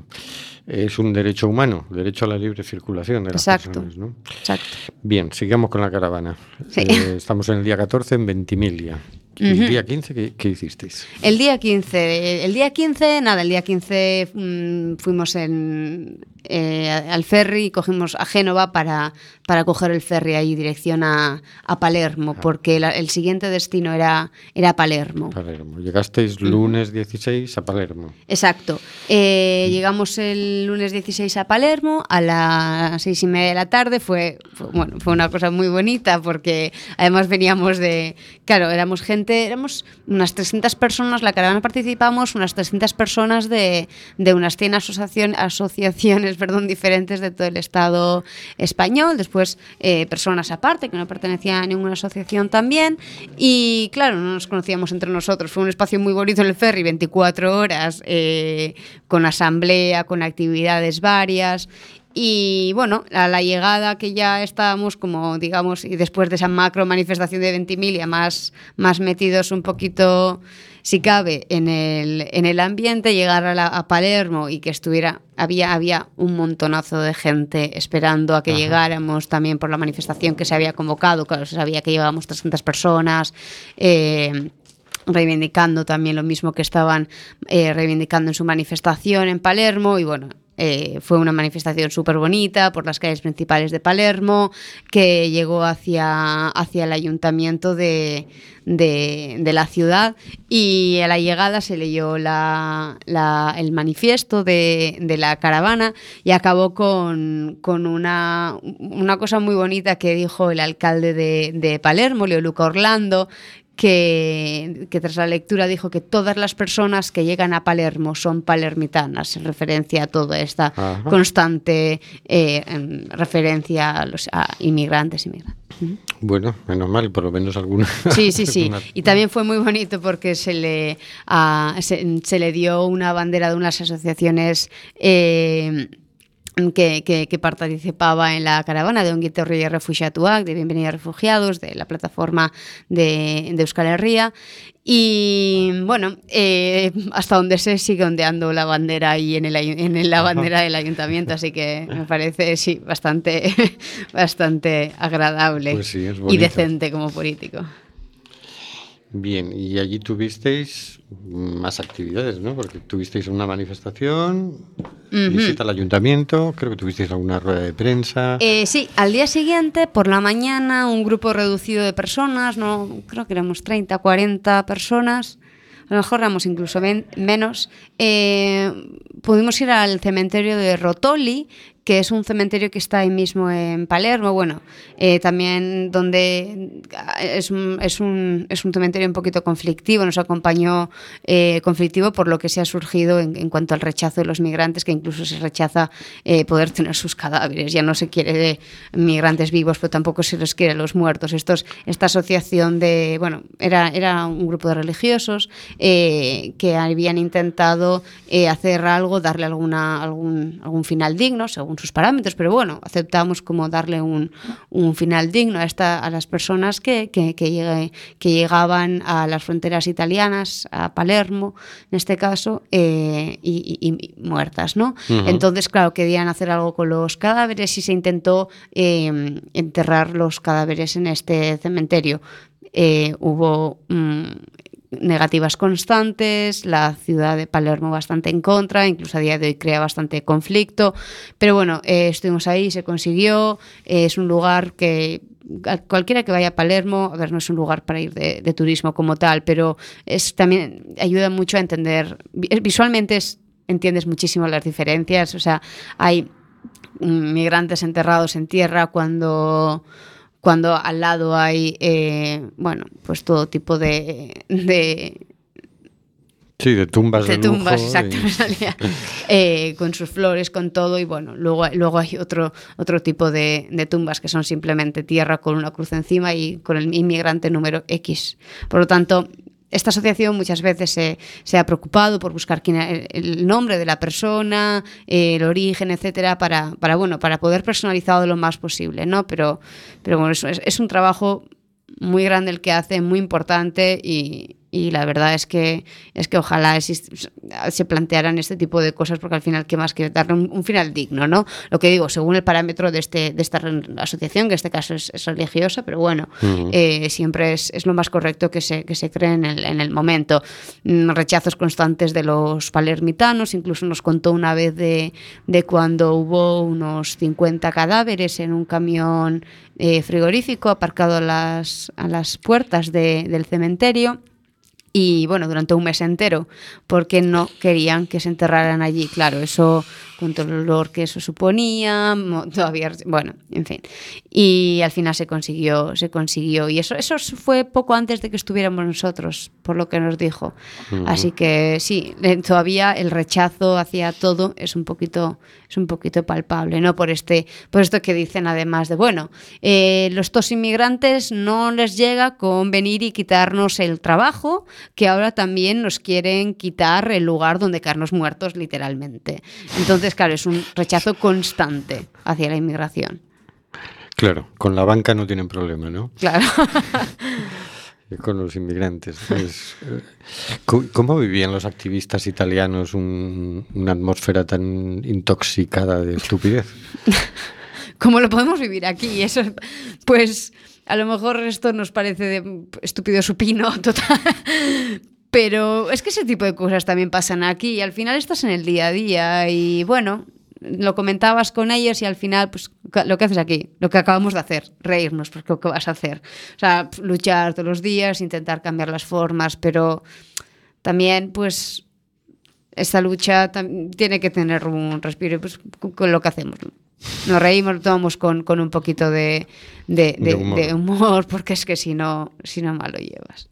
Es un derecho humano, derecho a la libre circulación de las Exacto. personas, ¿no? exacto Bien, sigamos con la caravana. Sí. Eh, estamos en el día 14 en Ventimiglia. ¿El Ujú. día 15 qué, qué hicisteis? El día 15, el día 15, nada, el día 15 mm, fuimos en, eh, al ferry y cogimos a Génova para, para coger el ferry ahí dirección a, a Palermo, porque la- el siguiente destino era, era Palermo. Palermo. Llegasteis lunes 16 a Palermo. Exacto. Eh, llegamos el lunes 16 a Palermo a las seis y media de la tarde. Fue, fue- bueno, fue una cosa muy bonita porque además veníamos de, claro, éramos gente, éramos unas 300 personas, la caravana participamos, unas 300 personas de, de unas 100 asociación- asociaciones perdón, diferentes de todo el Estado español. Después eh, personas aparte que no pertenecían a ninguna asociación también. Y claro, no nos conocíamos entre nosotros. Fue un espacio muy bonito en el ferry, 24 horas, eh, con asamblea, con actividades varias. Y bueno, a la llegada que ya estábamos como, digamos, y después de esa macro manifestación de Ventimiglia, más, más metidos un poquito, si cabe, en el, en el ambiente, llegar a, la- a Palermo y que estuviera, había, había un montonazo de gente esperando a que llegáramos también por la manifestación que se había convocado, claro, se sabía que llevábamos 300 personas. eh, reivindicando también lo mismo que estaban eh, reivindicando en su manifestación en Palermo y bueno, eh, fue una manifestación súper bonita por las calles principales de Palermo que llegó hacia, hacia el ayuntamiento de, de, la ciudad y a la llegada se leyó la, el manifiesto de, de la caravana y acabó con, con una, una cosa muy bonita que dijo el alcalde de, de Palermo, Leo Luca Orlando, que, que tras la lectura dijo que todas las personas que llegan a Palermo son palermitanas, en referencia a toda esta Ajá. constante eh, em, referencia a los a inmigrantes. inmigrantes. Bueno, menos mal, por lo menos alguna. Sí, sí, sí. Y también fue muy bonito porque se le, a- se, se le dio una bandera de unas asociaciones eh, que, que, que participaba en la caravana de Ongi Etorri Refugiatuak, de Bienvenida a Refugiados, de la plataforma de, de Euskal Herria. Y bueno, eh, hasta donde sé sigue ondeando la bandera ahí en, el, en la bandera del ayuntamiento, así que me parece, sí, bastante, bastante agradable Pues sí, y decente como político. Bien, y allí tuvisteis más actividades, ¿no? Porque tuvisteis una manifestación, visita al ayuntamiento, creo que tuvisteis alguna rueda de prensa. Eh, sí, al día siguiente, por la mañana, un grupo reducido de personas, no creo que éramos 30, 40 personas, a lo mejor éramos incluso men- menos, eh, pudimos ir al cementerio de Rotoli, que es un cementerio que está ahí mismo en Palermo, bueno, eh, también donde es un, es, un, es un cementerio un poquito conflictivo, nos acompañó eh, conflictivo por lo que se ha surgido en, en cuanto al rechazo de los migrantes, que incluso se rechaza eh, poder tener sus cadáveres, ya no se quiere de migrantes vivos, pero tampoco se les quiere los muertos. Estos, esta asociación de, bueno, era, era un grupo de religiosos eh, que habían intentado eh, hacer algo, darle alguna, algún, algún final digno, según sus parámetros, pero bueno, aceptamos como darle un, un final digno a, esta, a las personas que, que, que, llegue- que llegaban a las fronteras italianas, a Palermo, en este caso, eh, y, y- y muertas, ¿no? Entonces, claro, querían hacer algo con los cadáveres y se intentó eh, enterrar los cadáveres en este cementerio. Eh, hubo mm, negativas constantes, la ciudad de Palermo bastante en contra, incluso a día de hoy crea bastante conflicto, pero bueno, eh, estuvimos ahí, se consiguió, eh, es un lugar que cualquiera que vaya a Palermo, a ver, no es un lugar para ir de, de turismo como tal, pero es también ayuda mucho a entender, vi- visualmente es- entiendes muchísimo las diferencias, o sea, hay migrantes enterrados en tierra cuando cuando al lado hay eh, bueno pues todo tipo de, de, Sí, de tumbas de de lujo tumbas, exacto, y- eh, con sus flores, con todo, y bueno, luego, luego hay otro, otro tipo de, de tumbas que son simplemente tierra con una cruz encima y con el inmigrante número X. Por lo tanto, esta asociación muchas veces se, se ha preocupado por buscar quién el, nombre de la persona, eh, el origen, etcétera, para, para, bueno, para poder personalizarlo lo más posible, ¿no? Pero, pero bueno, es un trabajo muy grande el que hace, muy importante y, y la verdad es que es que ojalá se plantearan este tipo de cosas porque al final qué más que darle un, un final digno, ¿no? Lo que digo, según el parámetro de este de esta asociación, que en este caso es, es religiosa, pero bueno, eh, siempre es, es lo más correcto que se, que se cree en el, en el momento. Mm, Rechazos constantes de los palermitanos, incluso nos contó una vez de, de cuando hubo unos 50 cadáveres en un camión eh, frigorífico aparcado a las, a las puertas de- del cementerio. Y bueno, durante un mes entero, porque no querían que se enterraran allí. Claro, eso, con todo el olor que eso suponía, todavía, bueno, en fin. Y al final se consiguió, se consiguió. Y eso, eso fue poco antes de que estuviéramos nosotros, por lo que nos dijo. Así que sí, todavía el rechazo hacia todo es un poquito, es un poquito palpable, ¿no? Por este, por esto que dicen además de, bueno, eh, los dos inmigrantes no les llega con venir y quitarnos el trabajo, que ahora también nos quieren quitar el lugar donde caernos muertos, literalmente. Entonces, claro, es un rechazo constante hacia la inmigración. Claro, con la banca no tienen problema, ¿no? Claro. Con los inmigrantes. Es, eh, ¿cómo- ¿Cómo vivían los activistas italianos un- una atmósfera tan intoxicada de estupidez? ¿Cómo lo podemos vivir aquí? Eso, pues, a lo mejor esto nos parece de estúpido supino total. Pero es que ese tipo de cosas también pasan aquí y al final estás en el día a día y bueno, lo comentabas con ellos y al final, pues lo que haces aquí, lo que acabamos de hacer, reírnos, porque lo que vas a hacer. O sea, luchar todos los días, intentar cambiar las formas, pero también, pues, esta lucha tiene que tener un respiro, pues con lo que hacemos. Nos reímos, lo tomamos con, con un poquito de, de, humor. de humor, porque es que si no, si no mal lo llevas.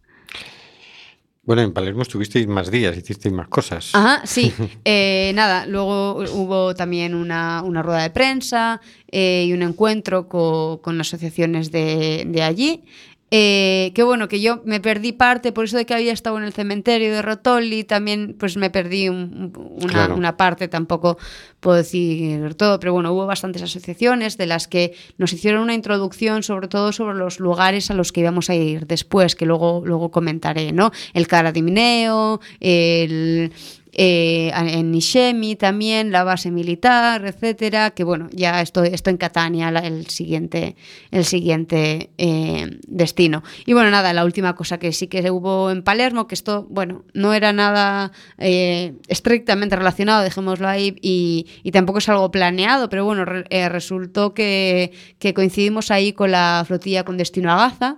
Bueno, en Palermo estuvisteis más días, hicisteis más cosas. Ajá, sí. Eh, nada, luego hubo también una, una rueda de prensa eh, y un encuentro co- con asociaciones de, de allí. Eh, que bueno, que yo me perdí parte, por eso de que había estado en el cementerio de Rotoli, también pues me perdí un- un- una, Claro. una parte, tampoco puedo decir todo, pero bueno, hubo bastantes asociaciones de las que nos hicieron una introducción, sobre todo sobre los lugares a los que íbamos a ir después, que luego, luego comentaré, ¿no? El Cara de Mineo, el, eh, en Nishemi también, la base militar, etcétera, que bueno, ya esto, esto en Catania, el siguiente, el siguiente eh, destino. Y bueno, nada, la última cosa que sí que hubo en Palermo, que esto, bueno, no era nada eh, estrictamente relacionado, dejémoslo ahí, y, y tampoco es algo planeado, pero bueno, re- eh, resultó que, que coincidimos ahí con la flotilla con destino a Gaza.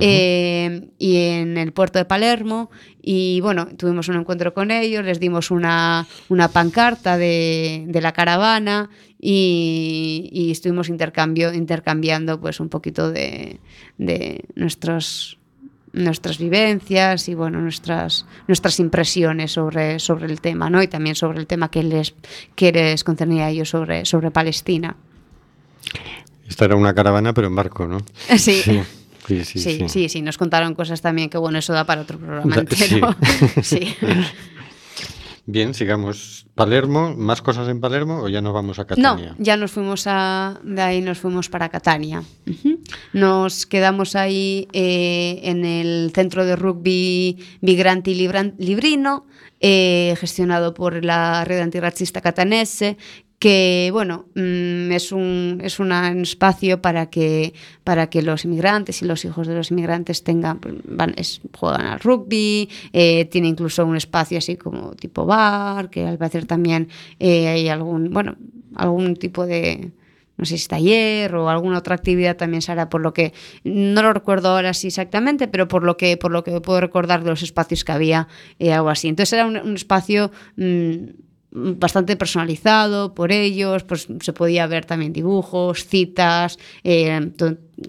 Eh, y en el puerto de Palermo y bueno, tuvimos un encuentro con ellos, les dimos una, una pancarta de, de la caravana y, y estuvimos intercambio, intercambiando pues un poquito de, de nuestros nuestras vivencias y bueno nuestras nuestras impresiones sobre, sobre el tema ¿no? y también sobre el tema que les que les concernía a ellos sobre, sobre Palestina Esta era una caravana, pero en barco, ¿no? sí. Sí, sí, sí. Sí, sí, sí, nos contaron cosas también que bueno, eso da para otro programa entero. Sí. Bien, sigamos. Palermo, ¿más cosas en Palermo o ya nos vamos a No, Catania? ya nos fuimos a. De ahí nos fuimos para Catania. Nos quedamos ahí eh, en el centro de rugby Migranti Libran- Librino, eh, gestionado por la red antirracista catanese. Que bueno, mm, es un, es un espacio para que, para que los inmigrantes y los hijos de los inmigrantes tengan, van, es- juegan al rugby, eh, tiene incluso un espacio así como tipo bar, que al parecer también eh, hay algún, bueno, algún tipo de, no sé si taller o alguna otra actividad también se hará por lo que no lo recuerdo ahora sí exactamente pero por lo que por lo que puedo recordar de los espacios que había eh, algo así. Entonces era un, un espacio mm, bastante personalizado por ellos pues se podía ver también dibujos citas eh,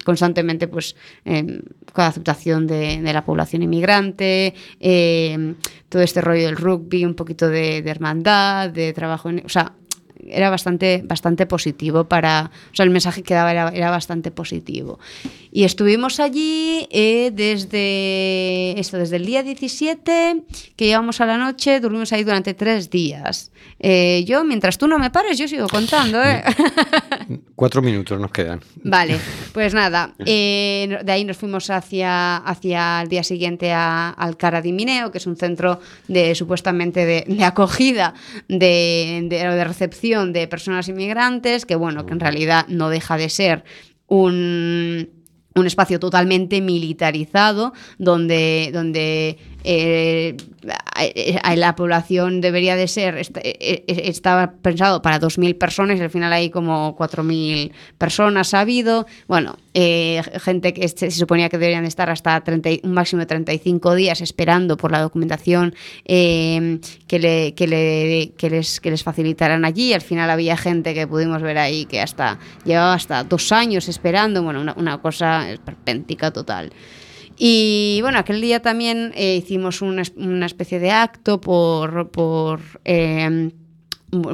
constantemente pues eh, con la aceptación de, la población inmigrante eh, todo este rollo del rugby un poquito de, de hermandad de trabajo en, o sea era bastante, bastante positivo para. O sea, el mensaje que daba era, era bastante positivo. Y estuvimos allí eh, desde. Esto, desde el día 17, que llegamos a la noche, dormimos ahí durante tres días. Eh, yo, mientras tú no me pares, yo sigo contando, ¿eh? Cuatro minutos nos quedan. Vale, pues nada, eh, de ahí nos fuimos hacia, hacia el día siguiente a, al Cara di Mineo, que es un centro de supuestamente de, de acogida, de, de, de recepción de personas inmigrantes, que bueno, que en realidad no deja de ser un, un espacio totalmente militarizado, donde, donde eh, eh, la población debería de ser, eh, eh, estaba pensado para 2.000 personas al final hay como 4.000 personas ha habido. Bueno, eh, gente que se, se suponía que deberían estar hasta 30 y- un máximo de 35 días esperando por la documentación que, le, que, le, les, que les facilitaran allí. Al final había gente que pudimos ver ahí que hasta llevaba hasta dos años esperando. Bueno, una, una cosa esperpéntica total. Y bueno, aquel día también eh, hicimos una, es- una especie de acto por, por eh,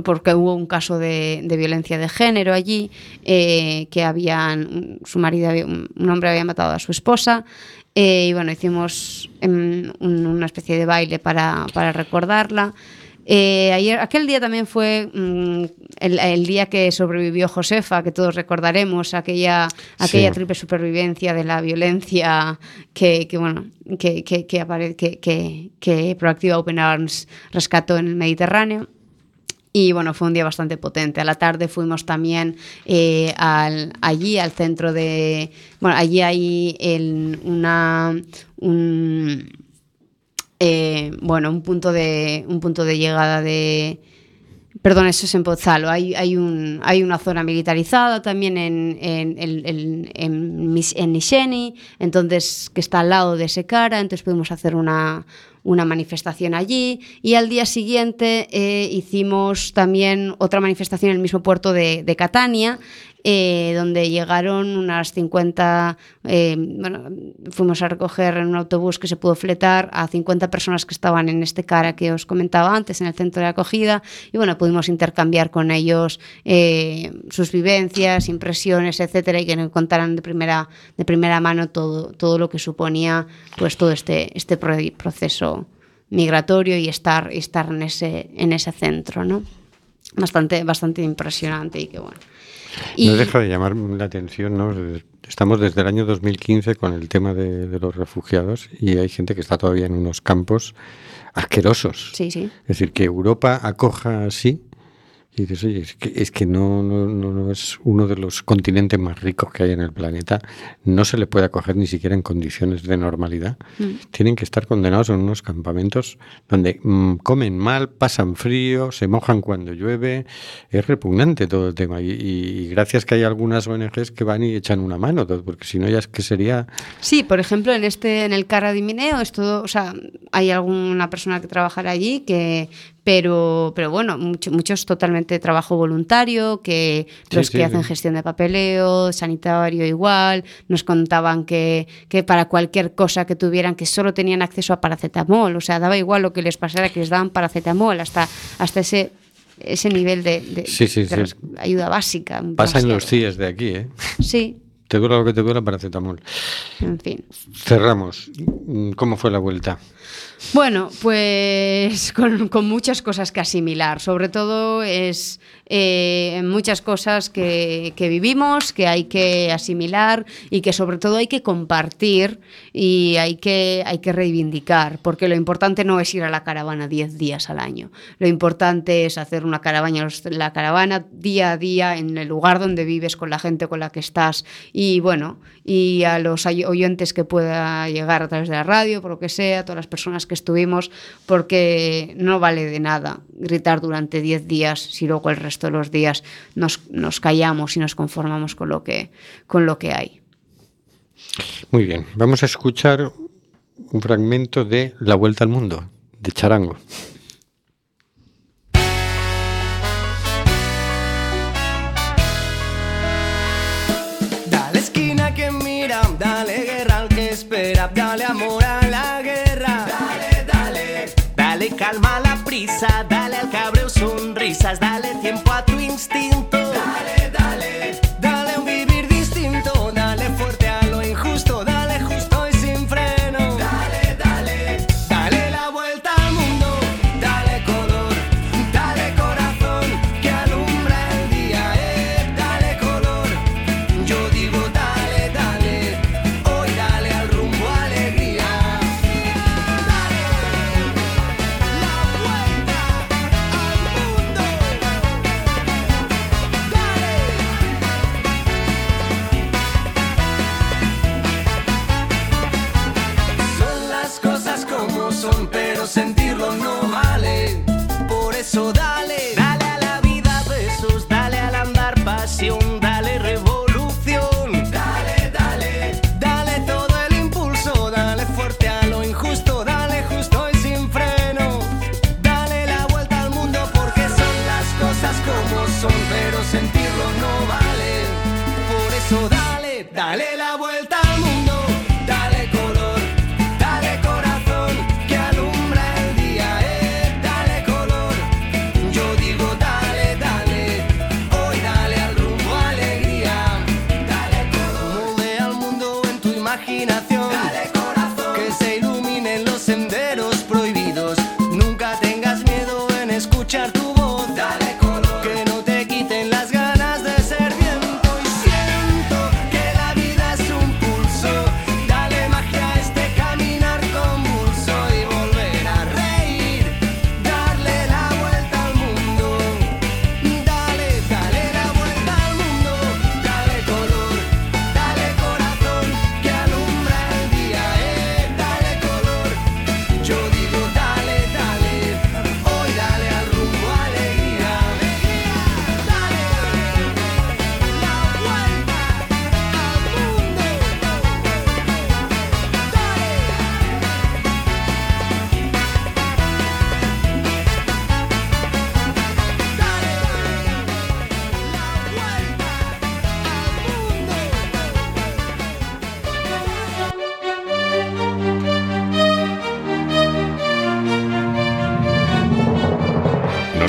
porque hubo un caso de, violencia de género allí, eh, que habían, su marido, un hombre había matado a su esposa, eh, y bueno, hicimos em, un- una especie de baile para, para recordarla. Eh, ayer, aquel día también fue mm, el, el día que sobrevivió Josefa, que todos recordaremos, aquella, aquella Sí. triple supervivencia de la violencia que, que, bueno, que, que, que, apare- que, que, que Proactiva Open Arms rescató en el Mediterráneo. Y bueno, fue un día bastante potente. A la tarde fuimos también eh, al- allí, al centro de... Bueno, allí hay el- una... un- eh, bueno, un punto de, un punto de llegada de... Perdón, eso es en Pozzalo. Hay, hay, un, hay una zona militarizada también en, en, en, en, en, Nisheni, entonces, que está al lado de Secara, entonces pudimos hacer una, una manifestación allí. Y al día siguiente eh, hicimos también otra manifestación en el mismo puerto de, de Catania, eh, donde llegaron unas 50, eh, bueno, fuimos a recoger en un autobús que se pudo fletar a 50 personas que estaban en este cara que os comentaba antes, en el centro de acogida, y bueno, pudimos intercambiar con ellos eh, sus vivencias, impresiones, etcétera, y que nos contaran de primera, de primera mano todo, todo lo que suponía pues todo este, este pro- proceso migratorio y estar, estar en, ese, en ese centro, ¿no? Bastante, bastante impresionante y que bueno. No deja de llamar la atención, ¿no? Estamos desde el año 2015 con el tema de, de los refugiados y hay gente que está todavía en unos campos asquerosos. Sí, sí. Es decir, que Europa acoja así y dices, oye, es que, es que no, no, no, no es uno de los continentes más ricos que hay en el planeta. No se le puede acoger ni siquiera en condiciones de normalidad. Tienen que estar condenados en unos campamentos donde mm, comen mal, pasan frío, se mojan cuando llueve. Es repugnante todo el tema. Y, y- y gracias que hay algunas ONGs que van y echan una mano, porque si no ya es que sería... Sí, por ejemplo, en este, en el Mineo, es todo, o sea, hay alguna persona que trabajará allí que, pero, pero bueno, mucho, muchos totalmente trabajo voluntario, que Sí, los sí, que hacen sí. gestión de papeleo, sanitario igual, nos contaban que, que para cualquier cosa que tuvieran, que solo tenían acceso a paracetamol, o sea, daba igual lo que les pasara, que les daban paracetamol, hasta, hasta ese ese nivel de, ayuda básica. Pasa en básica. los CIES de aquí, ¿eh? Sí, Te dura lo que te dura paracetamol. en fin. Cerramos. ¿Cómo fue la vuelta? Bueno, pues con, muchas cosas que asimilar. Sobre todo es eh, muchas cosas que, que vivimos, que hay que asimilar y que sobre todo hay que compartir y hay que, hay que reivindicar. Porque lo importante no es ir a la caravana 10 días al año. Lo importante es hacer una caravana, la caravana día a día en el lugar donde vives, con la gente con la que estás. Y bueno, y a los oyentes que pueda llegar a través de la radio, por lo que sea, todas las personas que estuvimos, porque no vale de nada gritar durante 10 días si luego el resto de los días nos, nos callamos y nos conformamos con lo que, con lo que hay. Muy bien, vamos a escuchar un fragmento de La Vuelta al Mundo, de Charango. Dale esquina que mira, dale guerra al que espera, dale amor a la guerra. Dale, dale, dale calma a la prisa, dale sonrisas, dale tiempo a tu instinto.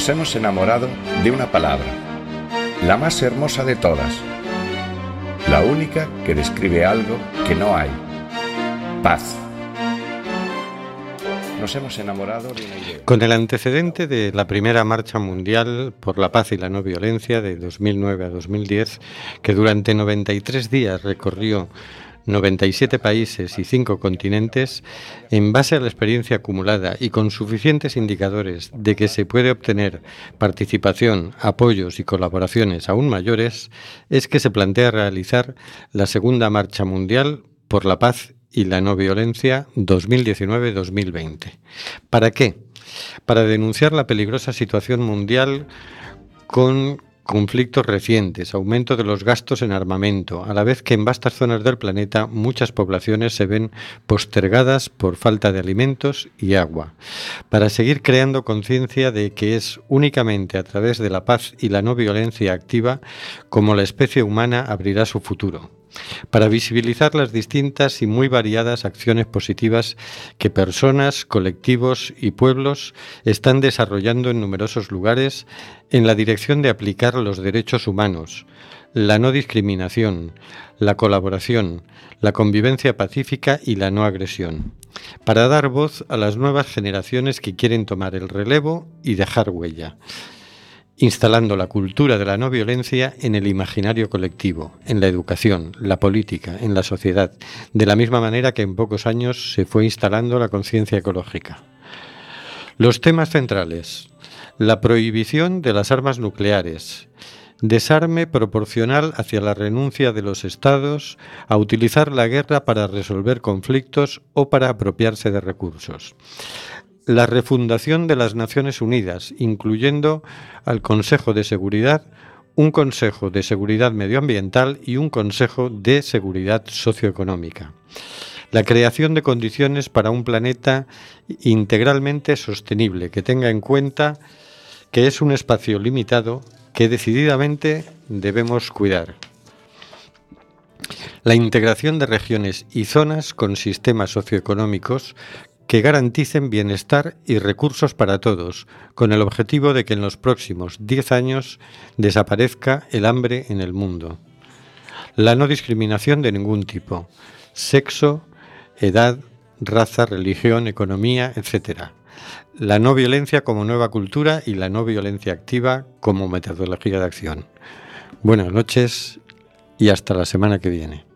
Nos hemos enamorado de una palabra, la más hermosa de todas, la única que describe algo que no hay, paz. Nos hemos enamorado de una idea. Con el antecedente de la primera marcha mundial por la paz y la no violencia de 2009 a 2010, que durante 93 días recorrió 97 países y 5 continentes, en base a la experiencia acumulada y con suficientes indicadores de que se puede obtener participación, apoyos y colaboraciones aún mayores, es que se plantea realizar la segunda marcha mundial por la paz y la no violencia 2019-2020. ¿Para qué? Para denunciar la peligrosa situación mundial con conflictos recientes, aumento de los gastos en armamento, a la vez que en vastas zonas del planeta muchas poblaciones se ven postergadas por falta de alimentos y agua, para seguir creando conciencia de que es únicamente a través de la paz y la no violencia activa como la especie humana abrirá su futuro para visibilizar las distintas y muy variadas acciones positivas que personas, colectivos y pueblos están desarrollando en numerosos lugares en la dirección de aplicar los derechos humanos, la no discriminación, la colaboración, la convivencia pacífica y la no agresión, para dar voz a las nuevas generaciones que quieren tomar el relevo y dejar huella instalando la cultura de la no violencia en el imaginario colectivo, en la educación, la política, en la sociedad, de la misma manera que en pocos años se fue instalando la conciencia ecológica. Los temas centrales. La prohibición de las armas nucleares, desarme proporcional hacia la renuncia de los estados a utilizar la guerra para resolver conflictos o para apropiarse de recursos la refundación de las Naciones Unidas, incluyendo al Consejo de Seguridad, un Consejo de Seguridad Medioambiental y un Consejo de Seguridad Socioeconómica. La creación de condiciones para un planeta integralmente sostenible, que tenga en cuenta que es un espacio limitado que decididamente debemos cuidar. La integración de regiones y zonas con sistemas socioeconómicos que garanticen bienestar y recursos para todos, con el objetivo de que en los próximos 10 años desaparezca el hambre en el mundo. La no discriminación de ningún tipo, sexo, edad, raza, religión, economía, etc. La no violencia como nueva cultura y la no violencia activa como metodología de acción. Buenas noches y hasta la semana que viene.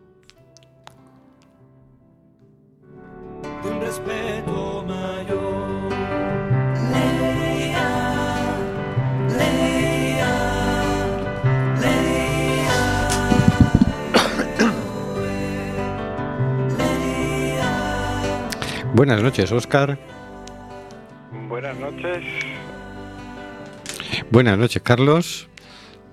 Buenas noches, Oscar. Buenas noches. Buenas noches, Carlos.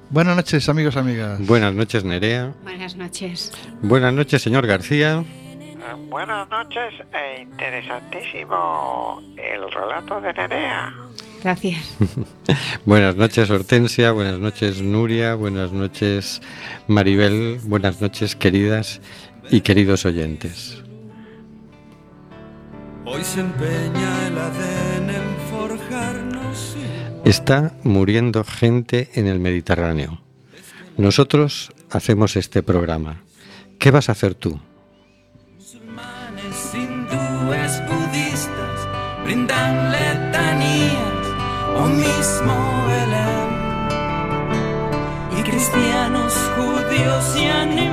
Buenas noches, amigos, amigas. Buenas noches, Nerea. Buenas noches. Buenas noches, señor García. Eh, buenas noches e interesantísimo el relato de Nerea. Gracias. buenas noches, Hortensia. Buenas noches, Nuria. Buenas noches, Maribel. Buenas noches, queridas y queridos oyentes. Hoy se empeña el ADN en forjarnos. Está muriendo gente en el Mediterráneo. Nosotros hacemos este programa. ¿Qué vas a hacer tú? Musulmanes, hindúes, budistas brindan letanías o mismo Belén. Y cristianos, judíos y animistas